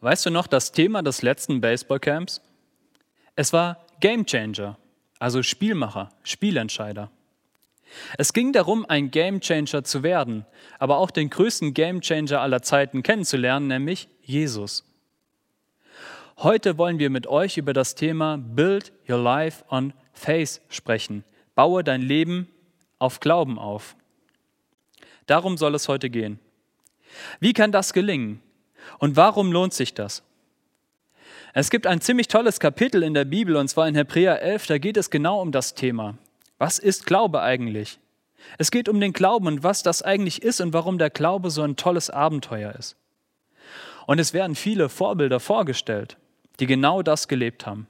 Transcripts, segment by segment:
Weißt du noch das Thema des letzten Baseballcamps? Es war Game Changer, also Spielmacher, Spielentscheider. Es ging darum, ein Game Changer zu werden, aber auch den größten Game Changer aller Zeiten kennenzulernen, nämlich Jesus. Heute wollen wir mit euch über das Thema Build Your Life on Faith sprechen. Baue dein Leben auf Glauben auf. Darum soll es heute gehen. Wie kann das gelingen? Und warum lohnt sich das? Es gibt ein ziemlich tolles Kapitel in der Bibel, und zwar in Hebräer 11, da geht es genau um das Thema. Was ist Glaube eigentlich? Es geht um den Glauben und was das eigentlich ist und warum der Glaube so ein tolles Abenteuer ist. Und es werden viele Vorbilder vorgestellt, die genau das gelebt haben.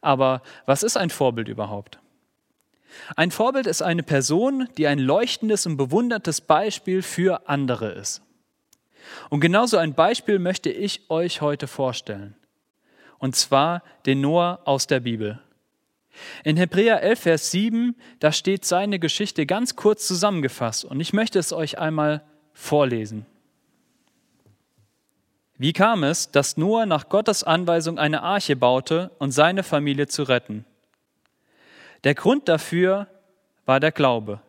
Aber was ist ein Vorbild überhaupt? Ein Vorbild ist eine Person, die ein leuchtendes und bewundertes Beispiel für andere ist. Und genauso ein Beispiel möchte ich euch heute vorstellen. Und zwar den Noah aus der Bibel. In Hebräer 11, Vers 7, da steht seine Geschichte ganz kurz zusammengefasst und ich möchte es euch einmal vorlesen. Wie kam es, dass Noah nach Gottes Anweisung eine Arche baute und seine Familie zu retten? Der Grund dafür war der Glaube.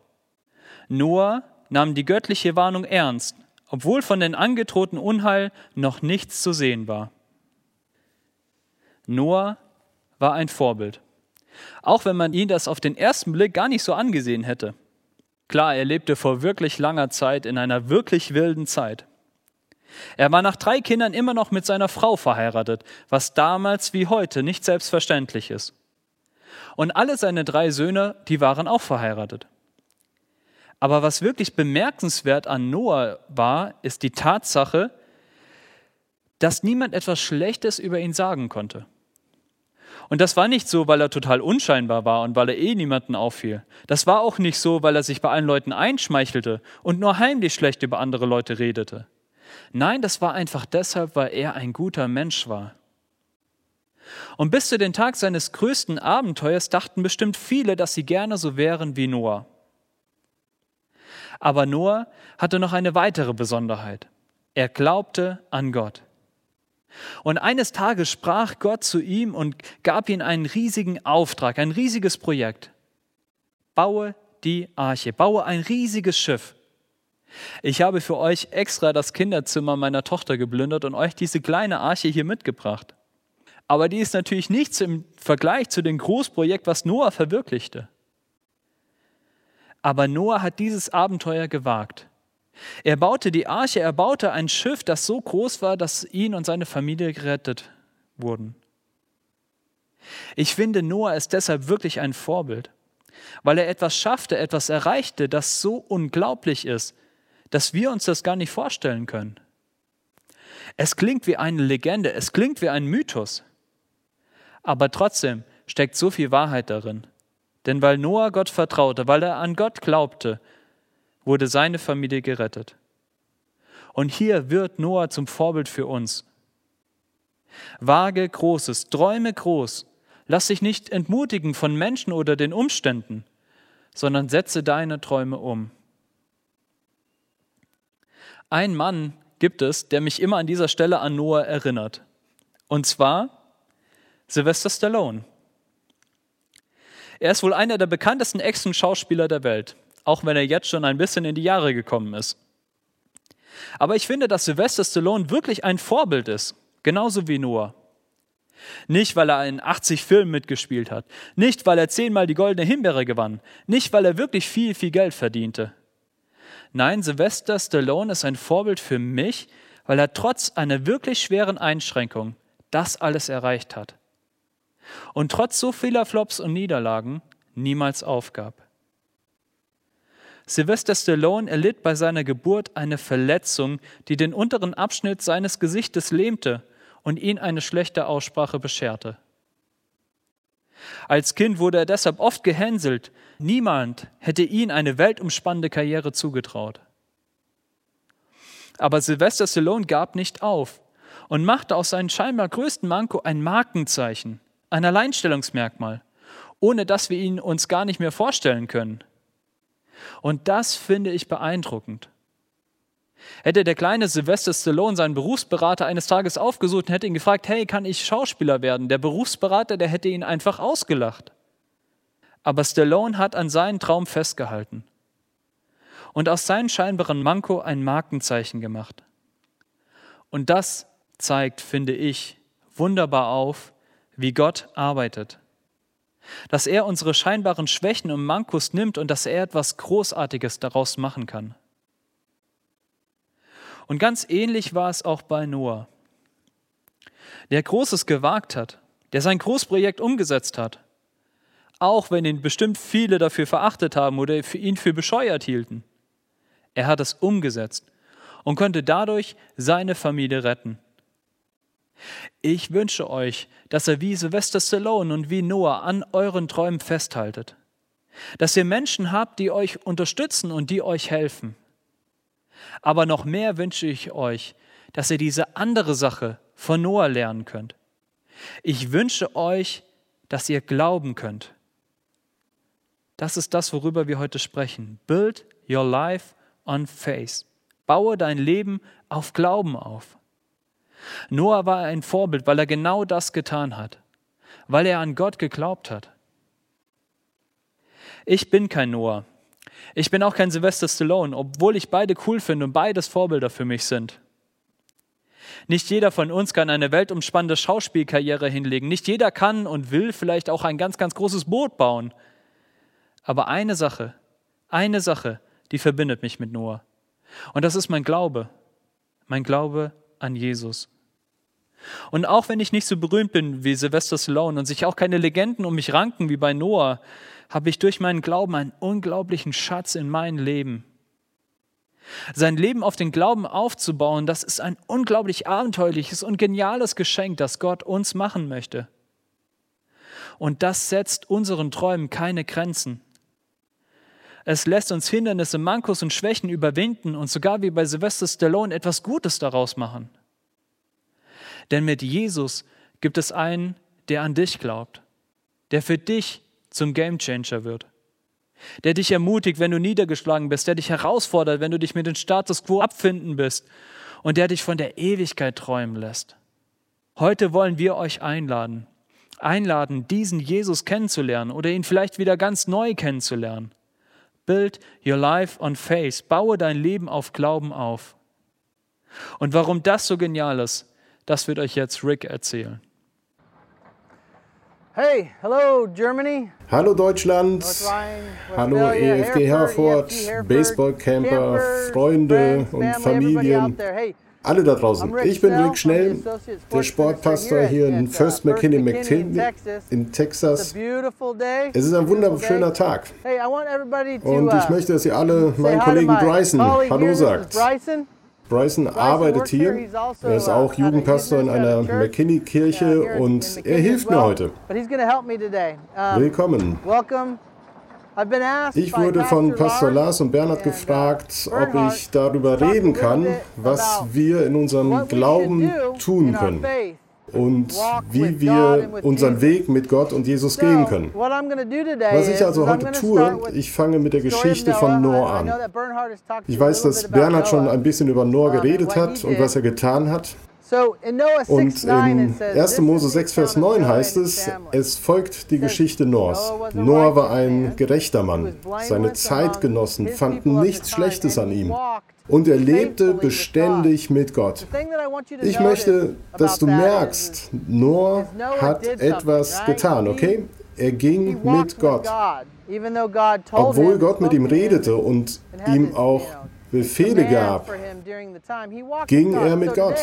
Noah nahm die göttliche Warnung ernst obwohl von den angedrohten Unheil noch nichts zu sehen war. Noah war ein Vorbild, auch wenn man ihn das auf den ersten Blick gar nicht so angesehen hätte. Klar, er lebte vor wirklich langer Zeit in einer wirklich wilden Zeit. Er war nach drei Kindern immer noch mit seiner Frau verheiratet, was damals wie heute nicht selbstverständlich ist. Und alle seine drei Söhne, die waren auch verheiratet. Aber was wirklich bemerkenswert an Noah war, ist die Tatsache, dass niemand etwas Schlechtes über ihn sagen konnte. Und das war nicht so, weil er total unscheinbar war und weil er eh niemanden auffiel. Das war auch nicht so, weil er sich bei allen Leuten einschmeichelte und nur heimlich schlecht über andere Leute redete. Nein, das war einfach deshalb, weil er ein guter Mensch war. Und bis zu den Tag seines größten Abenteuers dachten bestimmt viele, dass sie gerne so wären wie Noah. Aber Noah hatte noch eine weitere Besonderheit. Er glaubte an Gott. Und eines Tages sprach Gott zu ihm und gab ihm einen riesigen Auftrag, ein riesiges Projekt. Baue die Arche, baue ein riesiges Schiff. Ich habe für euch extra das Kinderzimmer meiner Tochter geplündert und euch diese kleine Arche hier mitgebracht. Aber die ist natürlich nichts im Vergleich zu dem Großprojekt, was Noah verwirklichte. Aber Noah hat dieses Abenteuer gewagt. Er baute die Arche, er baute ein Schiff, das so groß war, dass ihn und seine Familie gerettet wurden. Ich finde, Noah ist deshalb wirklich ein Vorbild, weil er etwas schaffte, etwas erreichte, das so unglaublich ist, dass wir uns das gar nicht vorstellen können. Es klingt wie eine Legende, es klingt wie ein Mythos, aber trotzdem steckt so viel Wahrheit darin. Denn weil Noah Gott vertraute, weil er an Gott glaubte, wurde seine Familie gerettet. Und hier wird Noah zum Vorbild für uns. Wage Großes, träume groß, lass dich nicht entmutigen von Menschen oder den Umständen, sondern setze deine Träume um. Ein Mann gibt es, der mich immer an dieser Stelle an Noah erinnert. Und zwar Sylvester Stallone. Er ist wohl einer der bekanntesten Action-Schauspieler der Welt, auch wenn er jetzt schon ein bisschen in die Jahre gekommen ist. Aber ich finde, dass Sylvester Stallone wirklich ein Vorbild ist, genauso wie Noah. Nicht, weil er in 80 Filmen mitgespielt hat, nicht, weil er zehnmal die goldene Himbeere gewann, nicht, weil er wirklich viel, viel Geld verdiente. Nein, Sylvester Stallone ist ein Vorbild für mich, weil er trotz einer wirklich schweren Einschränkung das alles erreicht hat und trotz so vieler Flops und Niederlagen niemals aufgab. Sylvester Stallone erlitt bei seiner Geburt eine Verletzung, die den unteren Abschnitt seines Gesichtes lähmte und ihn eine schlechte Aussprache bescherte. Als Kind wurde er deshalb oft gehänselt. Niemand hätte ihn eine weltumspannende Karriere zugetraut. Aber Sylvester Stallone gab nicht auf und machte aus seinem scheinbar größten Manko ein Markenzeichen ein Alleinstellungsmerkmal, ohne dass wir ihn uns gar nicht mehr vorstellen können. Und das finde ich beeindruckend. Hätte der kleine Sylvester Stallone seinen Berufsberater eines Tages aufgesucht und hätte ihn gefragt, hey, kann ich Schauspieler werden? Der Berufsberater, der hätte ihn einfach ausgelacht. Aber Stallone hat an seinen Traum festgehalten und aus seinem scheinbaren Manko ein Markenzeichen gemacht. Und das zeigt, finde ich, wunderbar auf, wie Gott arbeitet. Dass er unsere scheinbaren Schwächen und Mankos nimmt und dass er etwas Großartiges daraus machen kann. Und ganz ähnlich war es auch bei Noah, der Großes gewagt hat, der sein Großprojekt umgesetzt hat, auch wenn ihn bestimmt viele dafür verachtet haben oder ihn für bescheuert hielten. Er hat es umgesetzt und konnte dadurch seine Familie retten. Ich wünsche euch, dass ihr wie Sylvester Stallone und wie Noah an euren Träumen festhaltet. Dass ihr Menschen habt, die euch unterstützen und die euch helfen. Aber noch mehr wünsche ich euch, dass ihr diese andere Sache von Noah lernen könnt. Ich wünsche euch, dass ihr glauben könnt. Das ist das, worüber wir heute sprechen. Build your life on faith. Baue dein Leben auf Glauben auf. Noah war ein Vorbild, weil er genau das getan hat, weil er an Gott geglaubt hat. Ich bin kein Noah. Ich bin auch kein Sylvester Stallone, obwohl ich beide cool finde und beides Vorbilder für mich sind. Nicht jeder von uns kann eine weltumspannende Schauspielkarriere hinlegen. Nicht jeder kann und will vielleicht auch ein ganz, ganz großes Boot bauen. Aber eine Sache, eine Sache, die verbindet mich mit Noah. Und das ist mein Glaube. Mein Glaube an Jesus. Und auch wenn ich nicht so berühmt bin wie Sylvester Stallone und sich auch keine Legenden um mich ranken wie bei Noah, habe ich durch meinen Glauben einen unglaublichen Schatz in mein Leben. Sein Leben auf den Glauben aufzubauen, das ist ein unglaublich abenteuerliches und geniales Geschenk, das Gott uns machen möchte. Und das setzt unseren Träumen keine Grenzen. Es lässt uns Hindernisse, Mankos und Schwächen überwinden und sogar wie bei Sylvester Stallone etwas Gutes daraus machen. Denn mit Jesus gibt es einen, der an dich glaubt, der für dich zum Gamechanger wird, der dich ermutigt, wenn du niedergeschlagen bist, der dich herausfordert, wenn du dich mit dem Status quo abfinden bist und der dich von der Ewigkeit träumen lässt. Heute wollen wir euch einladen, einladen, diesen Jesus kennenzulernen oder ihn vielleicht wieder ganz neu kennenzulernen. Build your life on faith. Baue dein Leben auf Glauben auf. Und warum das so genial ist, das wird euch jetzt Rick erzählen. Hey, hello Germany. Hallo Deutschland. Hallo EFG Herford, Baseballcamper, Freunde und Familien. Alle da draußen. Ich bin Rick Schnell, der Sportpastor hier in First McKinney McKinney in Texas. Es ist ein wunderschöner Tag. Und ich möchte, dass ihr alle meinen Kollegen Bryson Hallo sagt. Bryson arbeitet hier. Also, er ist auch uh, Jugendpastor in einer McKinney-Kirche und er hilft mir heute. Willkommen. Ich wurde von Pastor Lars und Bernhard uh, gefragt, ob ich darüber reden kann, was wir in unserem Glauben tun können und wie wir unseren Weg mit Gott und Jesus gehen können. Was ich also heute tue, ich fange mit der Geschichte von Noah an. Ich weiß, dass Bernhard schon ein bisschen über Noah geredet hat und was er getan hat. Und in 1. Mose 6, Vers 9 heißt es, es folgt die Geschichte Noahs. Noah war ein gerechter Mann. Seine Zeitgenossen fanden nichts Schlechtes an ihm. Und er lebte beständig mit Gott. Ich möchte, dass du merkst, Noah hat etwas getan, okay? Er ging mit Gott. Obwohl Gott mit ihm redete und ihm auch Befehle gab, ging er mit Gott.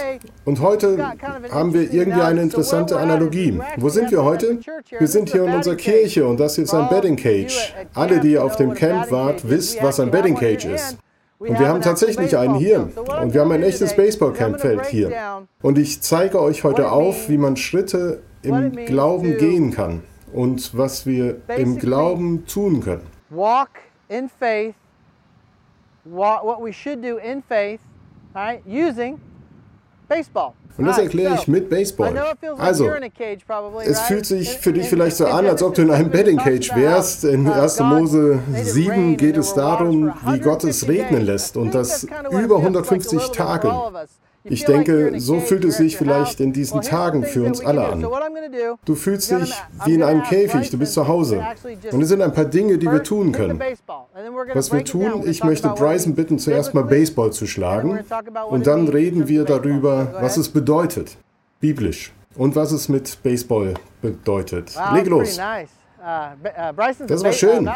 Und heute haben wir irgendwie eine interessante Analogie. Wo sind wir heute? Wir sind hier in unserer Kirche und das ist ein Betting Cage. Alle, die auf dem Camp wart, wisst, was ein Betting Cage ist. Und wir haben tatsächlich einen hier. Und wir haben ein echtes Baseballcampfeld hier. Und ich zeige euch heute auf, wie man Schritte im Glauben gehen kann und was wir im Glauben tun können. Walk in faith, what we should do in faith, right? Using Und das erkläre ich mit Baseball. Also, es fühlt sich für dich vielleicht so an, als ob du in einem Betting Cage wärst. In 1. Mose 7 geht es darum, wie Gott es regnen lässt und das über 150 Tage. Ich denke, so fühlt es sich vielleicht in diesen Tagen für uns alle an. Du fühlst dich wie in einem Käfig, du bist zu Hause. Und es sind ein paar Dinge, die wir tun können. Was wir tun, ich möchte Bryson bitten, zuerst mal Baseball zu schlagen und dann reden wir darüber, was es bedeutet, biblisch, und was es mit Baseball bedeutet. Leg los. Das war schön.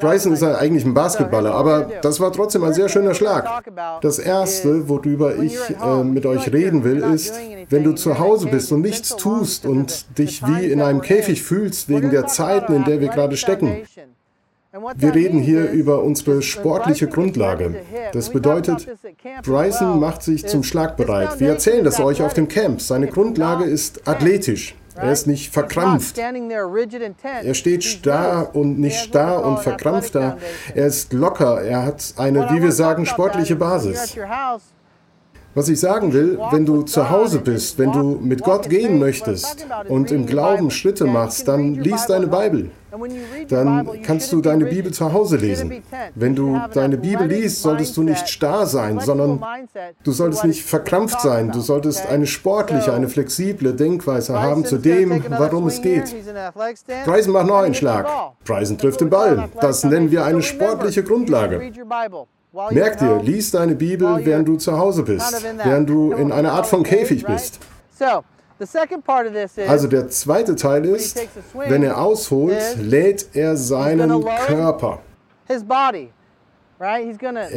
Bryson ist ja eigentlich ein Basketballer, aber das war trotzdem ein sehr schöner Schlag. Das Erste, worüber ich äh, mit euch reden will, ist, wenn du zu Hause bist und nichts tust und dich wie in einem Käfig fühlst wegen der Zeiten, in der wir gerade stecken. Wir reden hier über unsere sportliche Grundlage. Das bedeutet, Bryson macht sich zum Schlag bereit. Wir erzählen das euch auf dem Camp. Seine Grundlage ist athletisch. Er ist nicht verkrampft. Er steht starr und nicht starr und verkrampft da. Er ist locker. Er hat eine, wie wir sagen, sportliche Basis. Was ich sagen will, wenn du zu Hause bist, wenn du mit Gott gehen möchtest und im Glauben Schritte machst, dann liest deine Bibel. Dann kannst du deine Bibel zu Hause lesen. Wenn du deine Bibel liest, solltest du nicht starr sein, sondern du solltest nicht verkrampft sein. Du solltest eine sportliche, eine flexible Denkweise haben zu dem, warum es geht. Bryson macht noch einen Schlag. Bryson trifft den Ball. Das nennen wir eine sportliche Grundlage. Merk dir, lies deine Bibel, während du zu Hause bist, während du in einer Art von Käfig bist. Also der zweite Teil ist, wenn er ausholt, lädt er seinen Körper. Er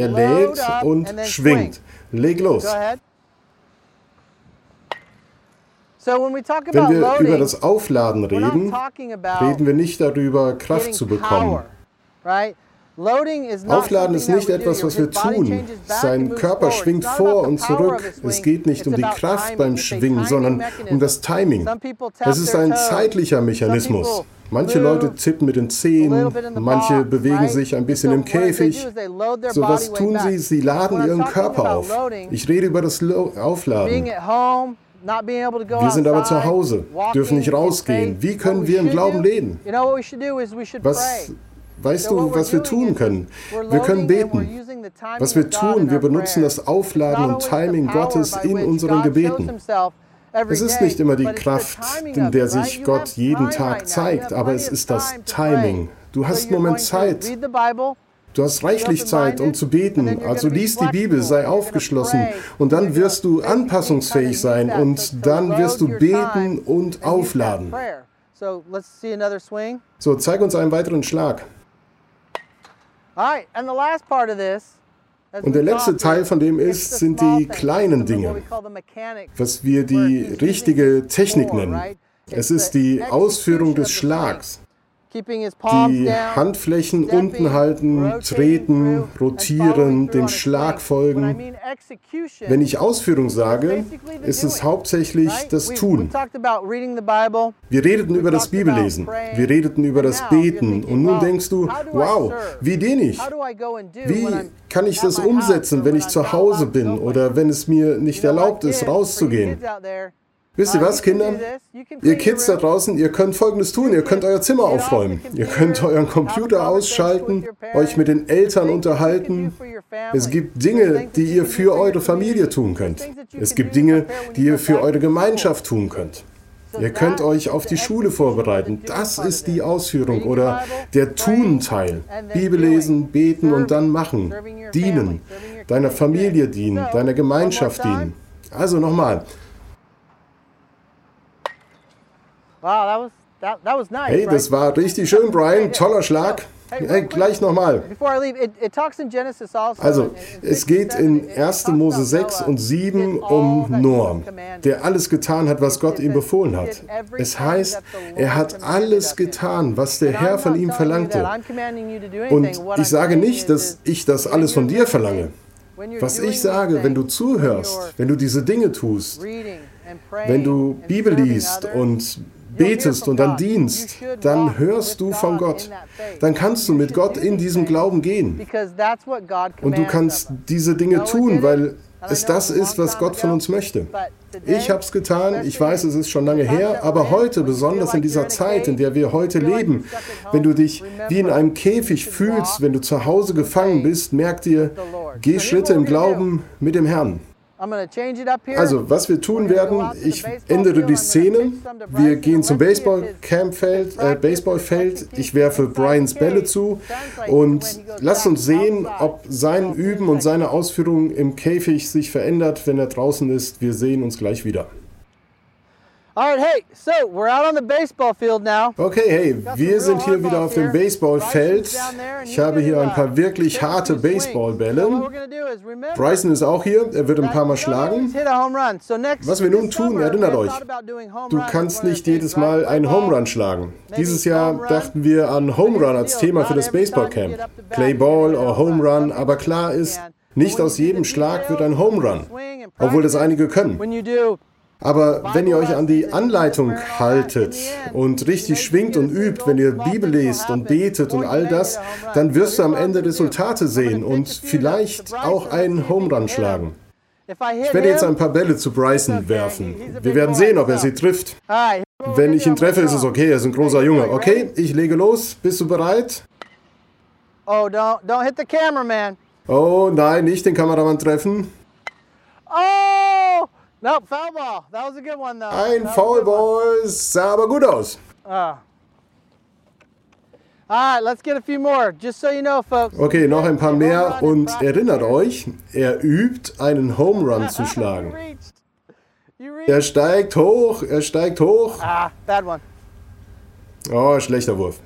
lädt und schwingt. Leg los. Wenn wir über das Aufladen reden, reden wir nicht darüber, Kraft zu bekommen. Aufladen ist nicht etwas, was wir tun. Sein Körper schwingt vor und zurück. Es geht nicht um die Kraft beim Schwingen, sondern um das Timing. Es ist ein zeitlicher Mechanismus. Manche Leute zippen mit den Zehen, manche bewegen sich ein bisschen im Käfig. So was tun sie? Sie laden ihren Körper auf. Ich rede über das Aufladen. Wir sind aber zu Hause, dürfen nicht rausgehen. Wie können wir im Glauben leben? Was Weißt du, was wir tun können? Wir können beten. Was wir tun, wir benutzen das Aufladen und Timing Gottes in unseren Gebeten. Es ist nicht immer die Kraft, in der sich Gott jeden Tag zeigt, aber es ist das Timing. Du hast einen Moment Zeit. Du hast reichlich Zeit, um zu beten. Also lies die Bibel, sei aufgeschlossen und dann wirst du anpassungsfähig sein und dann wirst du beten und aufladen. So, zeig uns einen weiteren Schlag. Und der letzte Teil von dem ist, sind die kleinen Dinge, was wir die richtige Technik nennen. Es ist die Ausführung des Schlags die Handflächen unten halten, treten, rotieren, dem Schlag folgen. Wenn ich Ausführung sage, ist es hauptsächlich das Tun. Wir redeten über das Bibellesen, wir redeten über das Beten. und nun denkst du, wow, wie den ich? Wie kann ich das umsetzen, wenn ich zu Hause bin oder wenn es mir nicht erlaubt ist, rauszugehen? Wisst ihr was, Kinder? Ihr Kids da draußen, ihr könnt Folgendes tun. Ihr könnt euer Zimmer aufräumen. Ihr könnt euren Computer ausschalten, euch mit den Eltern unterhalten. Es gibt Dinge, die ihr für eure Familie tun könnt. Es gibt Dinge, die ihr für eure Gemeinschaft tun könnt. Ihr könnt euch auf die Schule vorbereiten. Das ist die Ausführung oder der Tun-Teil. Bibel lesen, beten und dann machen. Dienen. Deiner Familie dienen, deiner Gemeinschaft dienen. Also nochmal. Hey, das war richtig schön, Brian. Toller Schlag. Hey, gleich nochmal. Also, es geht in 1. Mose 6 und 7 um Noah, der alles getan hat, was Gott ihm befohlen hat. Es heißt, er hat alles getan, was der Herr von ihm verlangte. Und ich sage nicht, dass ich das alles von dir verlange. Was ich sage, wenn du zuhörst, wenn du diese Dinge tust, wenn du Bibel liest und betest und dann dienst, dann hörst du von Gott. Dann kannst du mit Gott in diesem Glauben gehen. Und du kannst diese Dinge tun, weil es das ist, was Gott von uns möchte. Ich habe es getan, ich weiß, es ist schon lange her, aber heute, besonders in dieser Zeit, in der wir heute leben, wenn du dich wie in einem Käfig fühlst, wenn du zu Hause gefangen bist, merk dir, geh Schritte im Glauben mit dem Herrn. Also, was wir tun werden, ich ändere die Szene. Wir gehen zum Baseballcampfeld, äh, Baseballfeld. Ich werfe Brians Bälle zu und lass uns sehen, ob sein Üben und seine Ausführung im Käfig sich verändert, wenn er draußen ist. Wir sehen uns gleich wieder. Okay, hey, wir sind hier wieder auf dem Baseballfeld. Ich habe hier ein paar wirklich harte Baseballbälle. Bryson ist auch hier, er wird ein paar Mal schlagen. Was wir nun tun, erinnert euch, du kannst nicht jedes Mal einen Home Run schlagen. Dieses Jahr dachten wir an Home Run als Thema für das Baseballcamp. Play Ball oder Home Run, aber klar ist, nicht aus jedem Schlag wird ein Home Run, obwohl das einige können. Aber wenn ihr euch an die Anleitung haltet und richtig schwingt und übt, wenn ihr Bibel lest und betet und all das, dann wirst du am Ende Resultate sehen und vielleicht auch einen Home Run schlagen. Ich werde jetzt ein paar Bälle zu Bryson werfen. Wir werden sehen, ob er sie trifft. Wenn ich ihn treffe, ist es okay, er ist ein großer Junge. Okay, ich lege los. Bist du bereit? Oh, don't, don't hit the cameraman. Oh nein, nicht den Kameramann treffen. Oh! No, foul ball. That was a good one, though. Ein Foulball sah aber gut aus. Uh. All right, let's get a few more. Just so you know, folks. Okay, noch ein paar mehr und erinnert euch, er übt einen Home Run zu schlagen. Er steigt hoch, er steigt hoch. Ah, bad one. Oh, schlechter Wurf.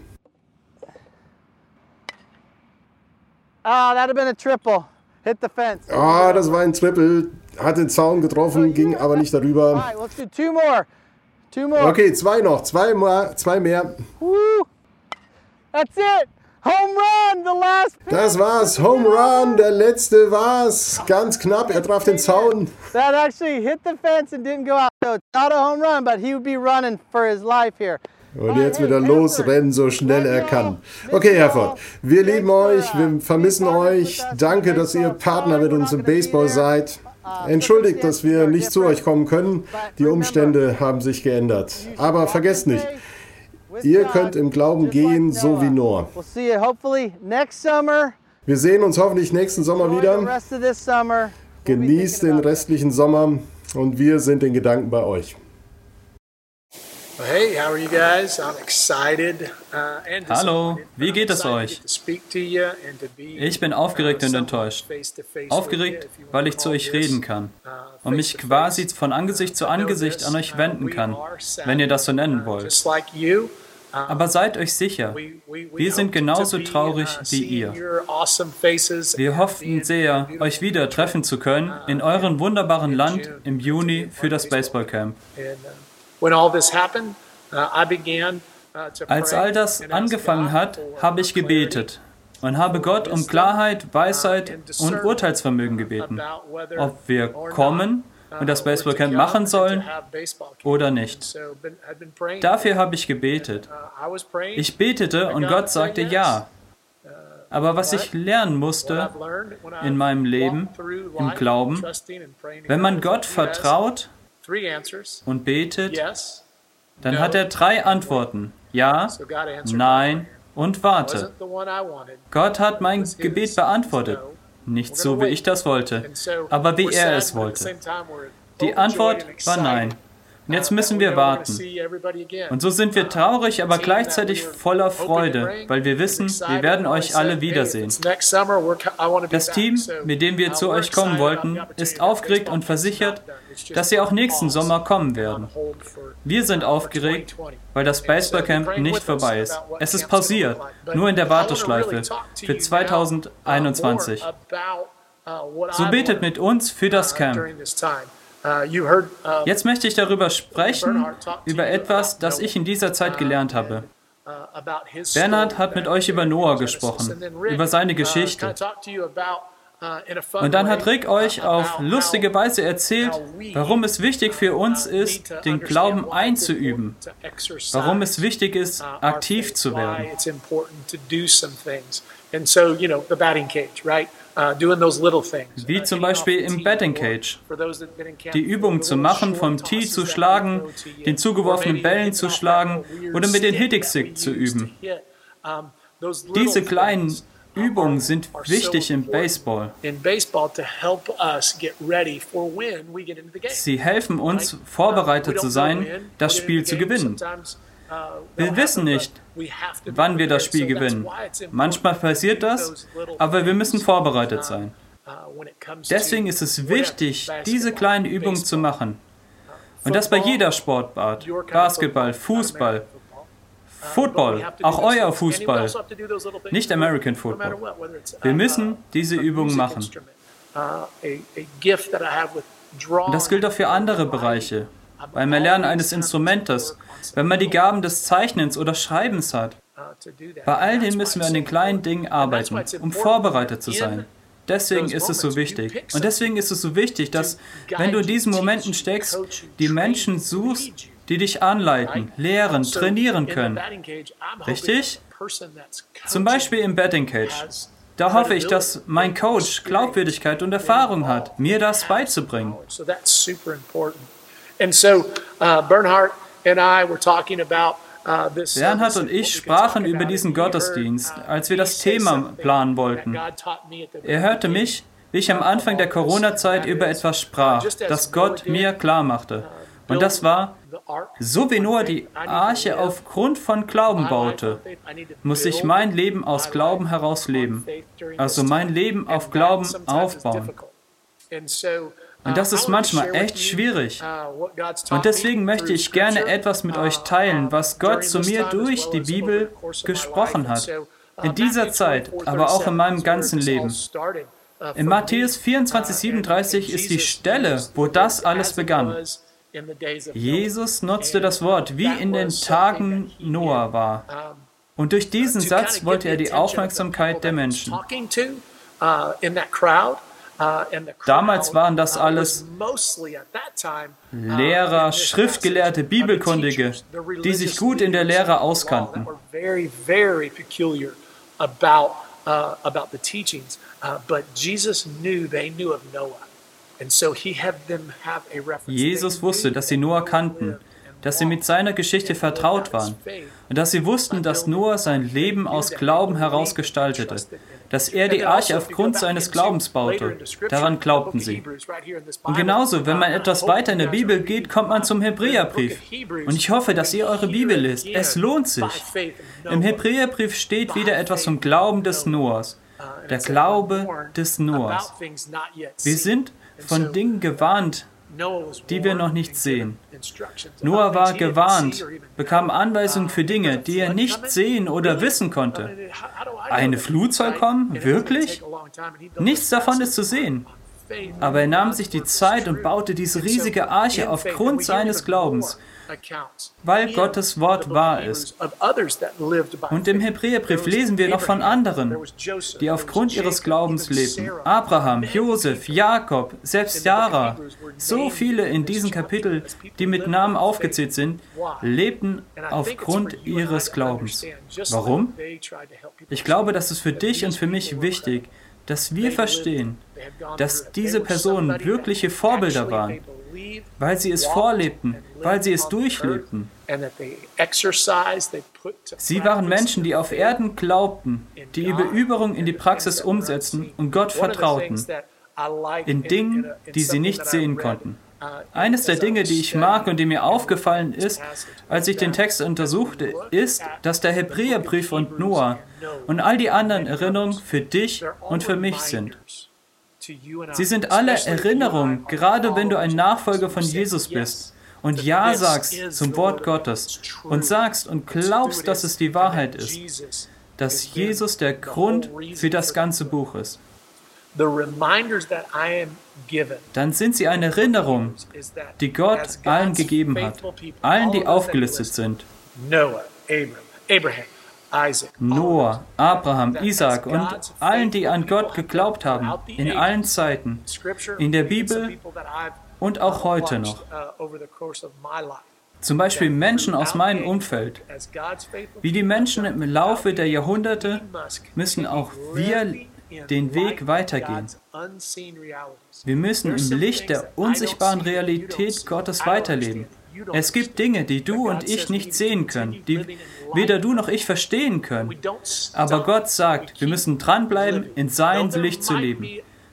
Ah, that'd have been a triple. Hit the fence. Ah, das war ein Triple. Hat den Zaun getroffen, ging aber nicht darüber. Okay, zwei noch, zwei, mehr, zwei mehr. That's it. Home run, the last. Das war's, Home Run, der letzte war's. Ganz knapp, er traf den Zaun. That actually hit the fence and didn't go out. So it's not a home run, but he would be running for his life here. Und jetzt wird er losrennen, so schnell er kann. Okay, Herford, wir lieben euch, wir vermissen euch. Danke, dass ihr Partner mit uns im Baseball seid. Entschuldigt, dass wir nicht zu euch kommen können. Die Umstände haben sich geändert. Aber vergesst nicht, ihr könnt im Glauben gehen, so wie Noah. Wir sehen uns hoffentlich nächsten Sommer wieder. Genießt den restlichen Sommer und wir sind in Gedanken bei euch. Hey, how are you guys? I'm excited. Uh, and Hallo, wie geht es euch? Ich bin aufgeregt uh, und somewhat enttäuscht. Aufgeregt, weil ich zu euch reden kann uh, und mich quasi von Angesicht zu Angesicht an euch uh, wenden we kann, wenn ihr das so nennen uh, wollt. Uh, Aber seid euch sicher, wir sind genauso traurig uh, wie ihr. Wir hofften sehr, euch wieder treffen zu können in eurem wunderbaren Land im Juni für das Baseballcamp. Uh, uh, uh, Als all das angefangen hat, habe ich gebetet und habe Gott um Klarheit, Weisheit und Urteilsvermögen gebeten, ob wir kommen und das Baseballcamp machen sollen oder nicht. Dafür habe ich gebetet. Ich betete und Gott sagte ja. Aber was ich lernen musste in meinem Leben, im Glauben, wenn man Gott vertraut und betet, dann hat er drei Antworten. Ja, nein und warte. Gott hat mein Gebet beantwortet. Nicht so, wie ich das wollte, aber wie er es wollte. Die Antwort war nein. Und jetzt müssen wir warten. Und so sind wir traurig, aber gleichzeitig voller Freude, weil wir wissen, wir werden euch alle wiedersehen. Das Team, mit dem wir zu euch kommen wollten, ist aufgeregt und versichert, dass sie auch nächsten Sommer kommen werden. Wir sind aufgeregt, weil das Baseballcamp nicht vorbei ist. Es ist pausiert, nur in der Warteschleife für 2021. So betet mit uns für das Camp. Jetzt möchte ich darüber sprechen, über etwas, das ich in dieser Zeit gelernt habe. Bernhard hat mit euch über Noah gesprochen, über seine Geschichte. Und dann hat Rick euch auf lustige Weise erzählt, warum es wichtig für uns ist, den Glauben einzuüben, warum es wichtig ist, aktiv zu werden. Things. Wie uh, zum Beispiel im Batting Cage. Die Übung zu machen, vom Tee zu schlagen, den or zugeworfenen Bällen hitting zu schlagen oder mit den stick that Hitting-Stick we zu üben. Diese kleinen uh, Übungen sind wichtig im Baseball. Sie helfen uns? Uh, vorbereitet zu sein, das Spiel zu gewinnen. Uh, Wir wissen nicht, wann wir das. Spiel gewinnen. Manchmal passiert das, aber wir müssen vorbereitet uh, sein. uh, Deswegen ist es wichtig, diese kleinen Übungen zu machen. Und das bei jeder Sportart. Basketball, Fußball, football. Auch euer Fußball. Nicht American Football. Wir müssen diese Übungen machen. Und das gilt auch für andere Bereiche. Beim Erlernen eines Instrumentes, wenn man die Gaben des Zeichnens oder Schreibens hat. Bei all dem müssen wir an den kleinen. Dingen arbeiten, um vorbereitet zu in sein. Deswegen ist es so wichtig. Und deswegen ist es so wichtig, dass, wenn du in diesen Momenten steckst, die Menschen suchst, die dich anleiten, lehren, So, trainieren können. Richtig? Zum Beispiel im Batting Cage. Da hoffe ich, dass mein Coach Glaubwürdigkeit und Erfahrung hat, mir das beizubringen. And so uh, Bernhard and I were talking about uh, this. Bernhard und ich sprachen über diesen Gottesdienst, uh, als wir das Thema planen wollten. Er hörte mich, wie ich am Anfang der Corona-Zeit über etwas sprach, das Gott mir klar machte. Und das war, so wie Noah die Arche aufgrund von Glauben baute, muss ich mein Leben aus Glauben heraus leben. Also mein Leben auf Glauben aufbauen. Und das ist manchmal echt schwierig. Und deswegen möchte ich gerne etwas mit euch teilen, was Gott zu mir durch die Bibel gesprochen hat. In dieser Zeit, aber auch in meinem ganzen Leben. In Matthäus 24, 37 ist die Stelle, wo das alles begann. Jesus nutzte das Wort, wie in den Tagen Noah war. Und durch diesen Satz wollte er die Aufmerksamkeit der Menschen. Damals waren das uh, alles Lehrer, Schriftgelehrte, Bibelkundige, die sich gut in der Lehre auskannten. Uh, uh, Jesus wusste, dass sie Noah kannten, dass sie mit seiner Geschichte vertraut waren und dass sie wussten, dass Noah sein Leben aus Glauben herausgestaltete, dass er die Arche aufgrund seines Glaubens baute. Daran glaubten sie. Und genauso, wenn man etwas weiter in der Bibel geht, kommt man zum Hebräerbrief. Und ich hoffe, dass ihr eure Bibel lest. Es lohnt sich. Im Hebräerbrief steht wieder etwas vom Glauben des Noahs. Der Glaube des Noahs. Wir sind von Dingen gewarnt, die wir noch nicht sehen. Noah war gewarnt, bekam Anweisungen für Dinge, die er nicht sehen oder wissen konnte. Eine Flut soll kommen? Wirklich? Nichts davon ist zu sehen. Aber er nahm sich die Zeit und baute diese riesige Arche aufgrund seines Glaubens, weil Gottes Wort wahr ist. Und im Hebräerbrief lesen wir noch von anderen, die aufgrund ihres Glaubens lebten. Abraham, Josef, Jakob, selbst Sarah, so viele in diesem Kapitel, die mit Namen aufgezählt sind, lebten aufgrund ihres Glaubens. Warum? Ich glaube, das ist für dich und für mich wichtig, dass wir verstehen, dass diese Personen wirkliche Vorbilder waren, weil sie es vorlebten, weil sie es durchlebten. Sie waren Menschen, die auf Erden glaubten, die die Überüberung in die Praxis umsetzten und Gott vertrauten, in Dingen, die sie nicht sehen konnten. Eines der Dinge, die ich mag und die mir aufgefallen ist, als ich den Text untersuchte, ist, dass der Hebräerbrief und Noah und all die anderen Erinnerungen für dich und für mich sind. Sie sind alle Erinnerungen, gerade wenn du ein Nachfolger von Jesus bist und Ja sagst zum Wort Gottes und sagst und glaubst, dass es die Wahrheit ist, dass Jesus der Grund für das ganze Buch ist. Dann sind sie eine Erinnerung, die Gott allen gegeben hat, allen, die aufgelistet sind. Noah, Abraham, Isaac und allen, die an Gott geglaubt haben, in allen Zeiten, in der Bibel und auch heute noch. Zum Beispiel Menschen aus meinem Umfeld. Wie die Menschen im Laufe der Jahrhunderte müssen auch wir den Weg weitergehen. Wir müssen im Licht der unsichtbaren Realität Gottes weiterleben. Es gibt Dinge, die du und ich nicht sehen können, die weder du noch ich verstehen können. Aber Gott sagt, wir müssen dranbleiben, in sein Licht zu leben.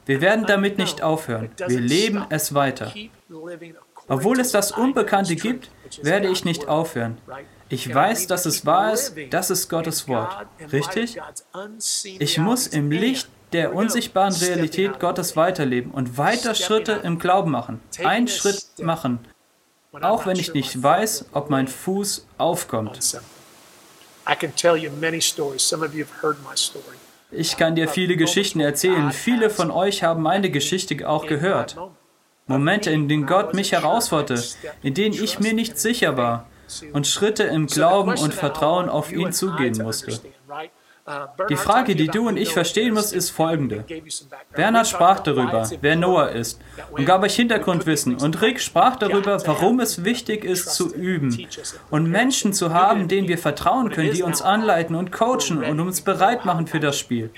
Wir werden damit nicht aufhören. Wir leben es weiter. Obwohl es das Unbekannte gibt, werde ich nicht aufhören. Ich weiß, dass es wahr ist, das ist Gottes Wort. Richtig? Ich muss im Licht der unsichtbaren Realität Gottes weiterleben und weiter Schritte im Glauben machen. Ein Schritt machen, auch wenn ich nicht weiß, ob mein Fuß aufkommt. Ich kann dir viele Geschichten erzählen. Viele von euch haben meine Geschichte auch gehört. Momente, in denen Gott mich herausforderte, in denen ich mir nicht sicher war und Schritte im Glauben und Vertrauen auf ihn zugehen musste. Die Frage, die du und ich verstehen musst, ist folgende. Bernhard sprach darüber, wer Noah ist, und gab euch Hintergrundwissen. Und Rick sprach darüber, warum es wichtig ist, zu üben und Menschen zu haben, denen wir vertrauen können, die uns anleiten und coachen und uns bereit machen für das Spiel.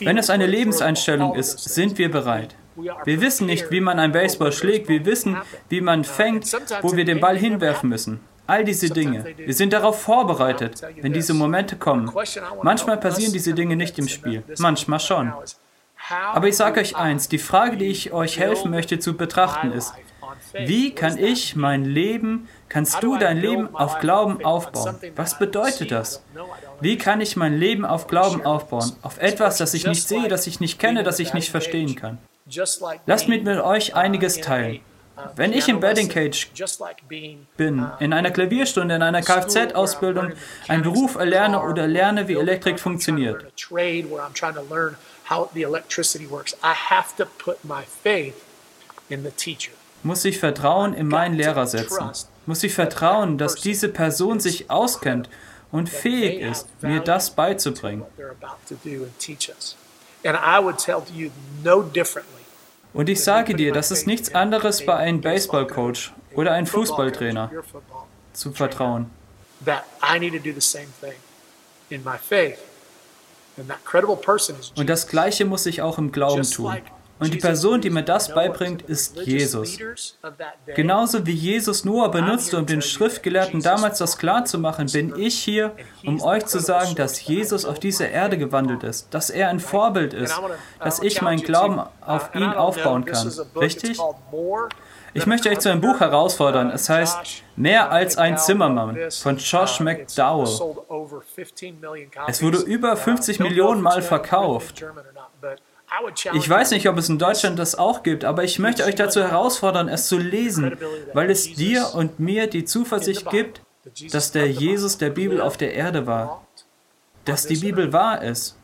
Wenn es eine Lebenseinstellung ist, sind wir bereit. Wir wissen nicht, wie man ein Baseball schlägt. Wir wissen, wie man fängt, wo wir den Ball hinwerfen müssen. All diese Dinge. Wir sind darauf vorbereitet, wenn diese Momente kommen. Manchmal passieren diese Dinge nicht im Spiel, manchmal schon. Aber ich sage euch eins, die Frage, die ich euch helfen möchte zu betrachten, ist, wie kann ich mein Leben, kannst du dein Leben auf Glauben aufbauen? Was bedeutet das? Wie kann ich mein Leben auf Glauben aufbauen? Auf etwas, das ich nicht sehe, das ich nicht kenne, das ich nicht verstehen kann. Lasst mich mit euch einiges teilen. Wenn ich im Batting Cage bin, in einer Klavierstunde, in einer Kfz-Ausbildung, einen Beruf erlerne oder lerne, wie Elektrik funktioniert, muss ich Vertrauen in meinen Lehrer setzen. Muss ich vertrauen, dass diese Person sich auskennt und fähig ist, mir das beizubringen. And I would tell you no differently und ich sage dir, das ist nichts anderes bei einem Baseballcoach oder einem Fußballtrainer zu vertrauen. Und das Gleiche muss ich auch im Glauben tun. Und die Person, die mir das beibringt, ist Jesus. Genauso wie Jesus Noah benutzte, um den Schriftgelehrten damals das klarzumachen, bin ich hier, um euch zu sagen, dass Jesus auf dieser Erde gewandelt ist, dass er ein Vorbild ist, dass ich meinen Glauben auf ihn aufbauen kann. Richtig? Ich möchte euch zu einem Buch herausfordern. Es heißt Mehr als ein Zimmermann von Josh McDowell. Es wurde über 50 Millionen Mal verkauft. Ich weiß nicht, ob es in Deutschland das auch gibt, aber ich möchte euch dazu herausfordern, es zu lesen, weil es dir und mir die Zuversicht gibt, dass der Jesus der Bibel auf der Erde war, dass die Bibel wahr ist.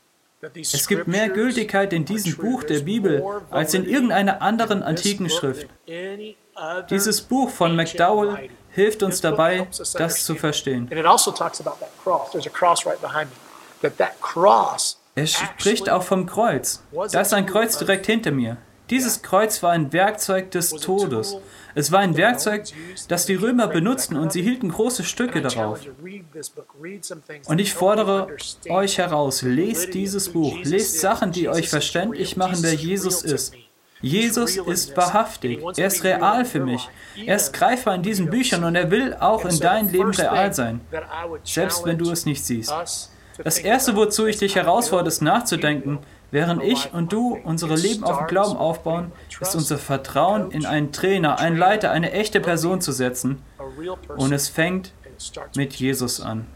Es gibt mehr Gültigkeit in diesem Buch der Bibel als in irgendeiner anderen antiken Schrift. Dieses Buch von McDowell hilft uns dabei, das zu verstehen. Er spricht auch vom Kreuz. Da ist ein Kreuz direkt hinter mir. Dieses Kreuz war ein Werkzeug des Todes. Es war ein Werkzeug, das die Römer benutzten und sie hielten große Stücke darauf. Und ich fordere euch heraus, lest dieses Buch, lest Sachen, die euch verständlich machen, wer Jesus ist. Jesus ist wahrhaftig, er ist real für mich, er ist greifbar in diesen Büchern und er will auch in deinem Leben real sein, selbst wenn du es nicht siehst. Das Erste, wozu ich dich herausfordere, ist nachzudenken, während ich und du unsere Leben auf dem Glauben aufbauen, ist unser Vertrauen in einen Trainer, einen Leiter, eine echte Person zu setzen. Und es fängt mit Jesus an.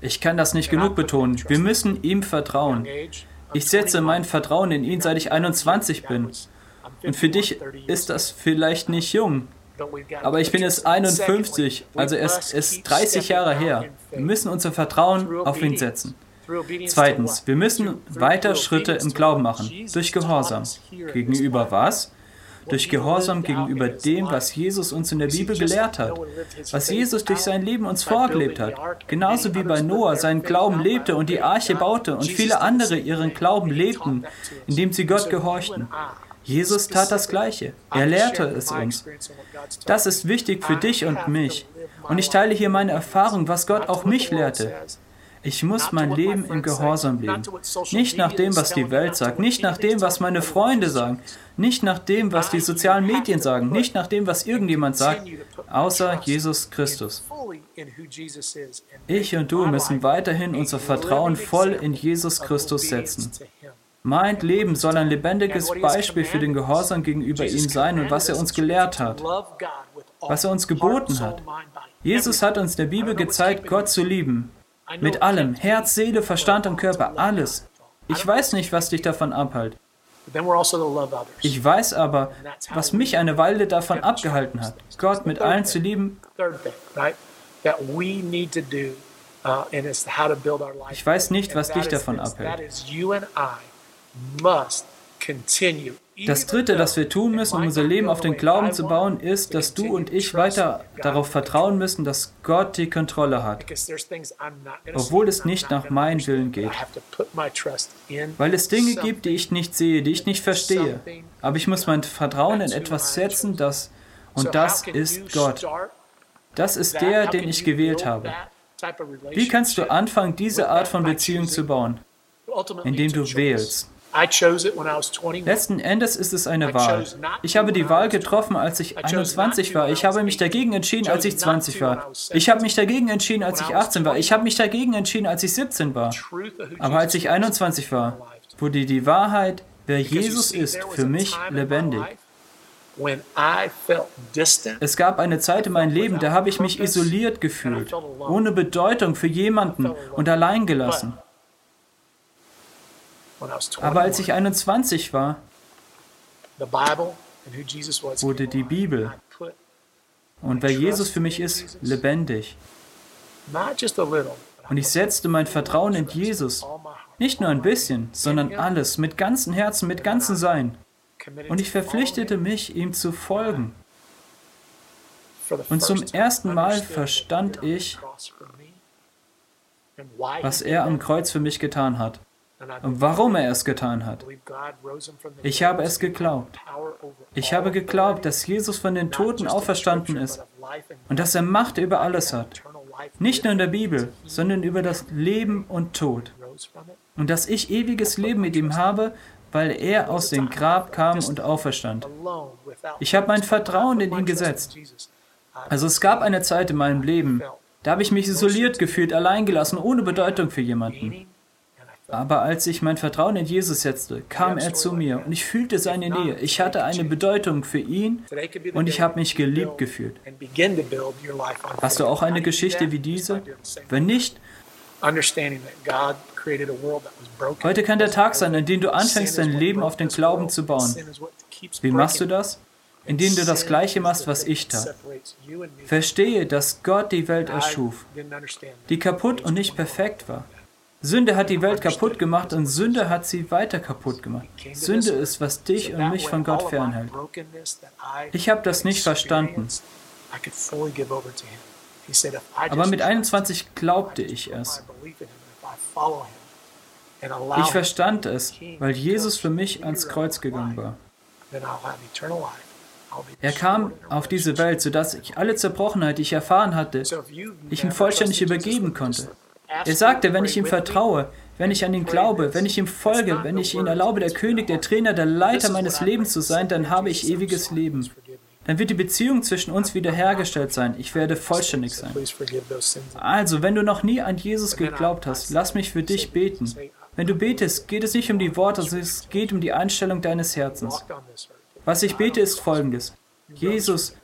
Ich kann das nicht genug betonen. Wir müssen ihm vertrauen. Ich setze mein Vertrauen in ihn, seit ich 21 bin. Und für dich ist das vielleicht nicht jung. Aber ich bin jetzt 51, also es ist 30 Jahre her. Wir müssen unser Vertrauen auf ihn setzen. Zweitens, wir müssen weiter Schritte im Glauben machen, durch Gehorsam. Gegenüber was? Durch Gehorsam gegenüber dem, was Jesus uns in der Bibel gelehrt hat, was Jesus durch sein Leben uns vorgelebt hat. Genauso wie bei Noah seinen Glauben lebte und die Arche baute und viele andere ihren Glauben lebten, indem sie Gott gehorchten. Jesus tat das Gleiche. Er lehrte es uns. Das ist wichtig für dich und mich. Und ich teile hier meine Erfahrung, was Gott auch mich lehrte. Ich muss mein Leben im Gehorsam leben. Nicht nach dem, was die Welt sagt, nicht nach dem, was meine Freunde sagen, nicht nach dem, was die sozialen Medien sagen, nicht nach dem, was irgendjemand sagt, außer Jesus Christus. Ich und du müssen weiterhin unser Vertrauen voll in Jesus Christus setzen. Mein Leben soll ein lebendiges Beispiel für den Gehorsam gegenüber ihm sein und was er uns gelehrt hat, was er uns geboten hat. Jesus hat uns der Bibel gezeigt, Gott zu lieben. Mit allem, Herz, Seele, Verstand und Körper, alles. Ich weiß nicht, was dich davon abhält. Also ich weiß aber, was mich eine Weile davon abgehalten hat, Gott mit allen zu lieben. Uh, ich weiß nicht, was dich davon abhält. Das Dritte, das wir tun müssen, um unser Leben auf den Glauben zu bauen, ist, dass du und ich weiter darauf vertrauen müssen, dass Gott die Kontrolle hat, obwohl es nicht nach meinem Willen geht. Weil es Dinge gibt, die ich nicht sehe, die ich nicht verstehe. Aber ich muss mein Vertrauen in etwas setzen, das, und das ist Gott. Das ist der, den ich gewählt habe. Wie kannst du anfangen, diese Art von Beziehung zu bauen? Indem du wählst. Letzten Endes ist es eine Wahl. Ich habe die Wahl getroffen, als ich 21 war. Ich habe mich dagegen entschieden, als ich 20 war. Ich habe mich dagegen entschieden, als ich 18 war. Ich habe mich dagegen entschieden, als ich 17 war. Aber als ich 21 war, wurde die Wahrheit, wer Jesus ist, für mich lebendig. Es gab eine Zeit in meinem Leben, da habe ich mich isoliert gefühlt, ohne Bedeutung für jemanden und allein gelassen. Aber als ich 21 war, wurde die Bibel. Und wer Jesus für mich ist, lebendig. Und ich setzte mein Vertrauen in Jesus, nicht nur ein bisschen, sondern alles, mit ganzem Herzen, mit ganzem Sein. Und ich verpflichtete mich, ihm zu folgen. Und zum ersten Mal verstand ich, was er am Kreuz für mich getan hat warum er es getan hat. Ich habe es geglaubt. Ich habe geglaubt, dass Jesus von den Toten auferstanden ist und dass er Macht über alles hat. Nicht nur in der Bibel, sondern über das Leben und Tod. Und dass ich ewiges Leben mit ihm habe, weil er aus dem Grab kam und auferstand. Ich habe mein Vertrauen in ihn gesetzt. Also es gab eine Zeit in meinem Leben, da habe ich mich isoliert gefühlt, alleingelassen, ohne Bedeutung für jemanden. Aber als ich mein Vertrauen in Jesus setzte, kam er zu mir und ich fühlte seine Nähe. Ich hatte eine Bedeutung für ihn und ich habe mich geliebt gefühlt. Hast du auch eine Geschichte wie diese? Wenn nicht, heute kann der Tag sein, an dem du anfängst, dein Leben auf den Glauben zu bauen. Wie machst du das? Indem du das Gleiche machst, was ich tat. Verstehe, dass Gott die Welt erschuf, die kaputt und nicht perfekt war. Sünde hat die Welt kaputt gemacht und Sünde hat sie weiter kaputt gemacht. Sünde ist, was dich und mich von Gott fernhält. Ich habe das nicht verstanden. Aber mit 21 glaubte ich es. Ich verstand es, weil Jesus für mich ans Kreuz gegangen war. Er kam auf diese Welt, sodass ich alle Zerbrochenheit, die ich erfahren hatte, ich ihm vollständig übergeben konnte. Er sagte, wenn ich ihm vertraue, wenn ich an ihn glaube, wenn ich ihm folge, wenn ich ihn erlaube, der König, der Trainer, der Leiter meines Lebens zu sein, dann habe ich ewiges Leben. Dann wird die Beziehung zwischen uns wiederhergestellt sein. Ich werde vollständig sein. Also, wenn du noch nie an Jesus geglaubt hast, lass mich für dich beten. Wenn du betest, geht es nicht um die Worte, sondern es geht um die Einstellung deines Herzens. Was ich bete, ist folgendes. Jesus,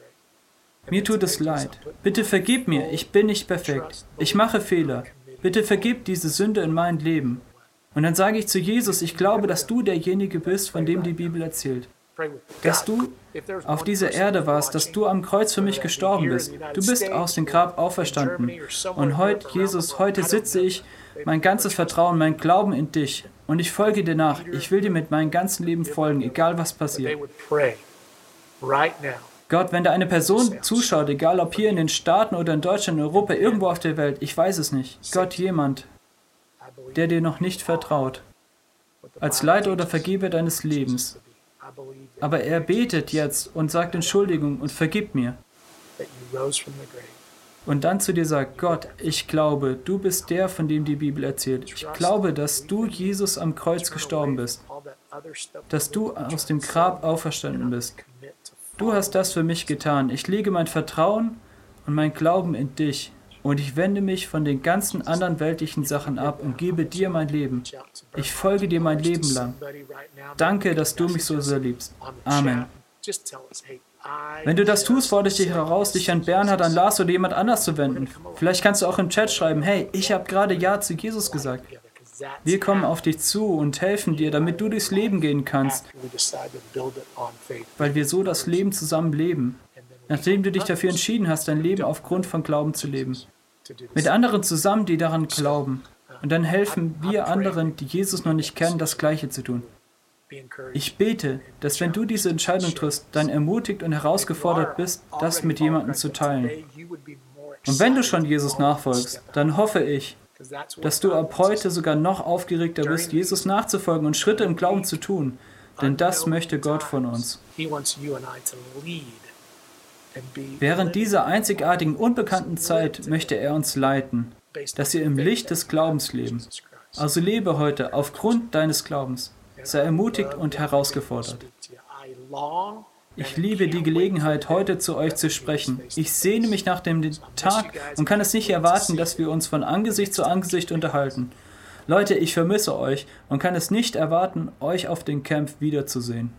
mir tut es leid. Bitte vergib mir, ich bin nicht perfekt. Ich mache Fehler. Bitte vergib diese Sünde in mein Leben. Und dann sage ich zu Jesus, ich glaube, dass du derjenige bist, von dem die Bibel erzählt. Dass du auf dieser Erde warst, dass du am Kreuz für mich gestorben bist. Du bist aus dem Grab auferstanden. Und heute, Jesus, heute sitze ich mein ganzes Vertrauen, mein Glauben in dich. Und ich folge dir nach. Ich will dir mit meinem ganzen Leben folgen, egal was passiert. Gott, wenn da eine Person zuschaut, egal ob hier in den Staaten oder in Deutschland, in Europa, irgendwo auf der Welt, ich weiß es nicht. Gott, jemand, der dir noch nicht vertraut, als Leiter oder Vergeber deines Lebens. Aber er betet jetzt und sagt Entschuldigung und vergib mir. und dann zu dir sagt, Gott, ich glaube, du bist der, von dem die Bibel erzählt. Ich glaube, dass du Jesus am Kreuz gestorben bist, dass du aus dem Grab auferstanden bist. Du hast das für mich getan. Ich lege mein Vertrauen und mein Glauben in dich und ich wende mich von den ganzen anderen weltlichen Sachen ab und gebe dir mein Leben. Ich folge dir mein Leben lang. Danke, dass du mich so sehr liebst. Amen. Wenn du das tust, fordere ich dich heraus, dich an Bernhard, an Lars oder jemand anders zu wenden. Vielleicht kannst du auch im Chat schreiben, hey, ich habe gerade Ja zu Jesus gesagt. Wir kommen auf dich zu und helfen dir, damit du durchs Leben gehen kannst, weil wir so das Leben zusammen leben, nachdem du dich dafür entschieden hast, dein Leben aufgrund von Glauben zu leben. Mit anderen zusammen, die daran glauben. Und dann helfen wir anderen, die Jesus noch nicht kennen, das Gleiche zu tun. Ich bete, dass wenn du diese Entscheidung triffst, dann ermutigt und herausgefordert bist, das mit jemandem zu teilen. Und wenn du schon Jesus nachfolgst, dann hoffe ich, dass du ab heute sogar noch aufgeregter bist, Jesus nachzufolgen und Schritte im Glauben zu tun. Denn das möchte Gott von uns. Während dieser einzigartigen, unbekannten Zeit möchte er uns leiten, dass wir im Licht des Glaubens leben. Also lebe heute aufgrund deines Glaubens. Sei ermutigt und herausgefordert. Ich liebe die Gelegenheit, heute zu euch zu sprechen. Ich sehne mich nach dem Tag und kann es nicht erwarten, dass wir uns von Angesicht zu Angesicht unterhalten. Leute, ich vermisse euch und kann es nicht erwarten, euch auf dem Camp wiederzusehen.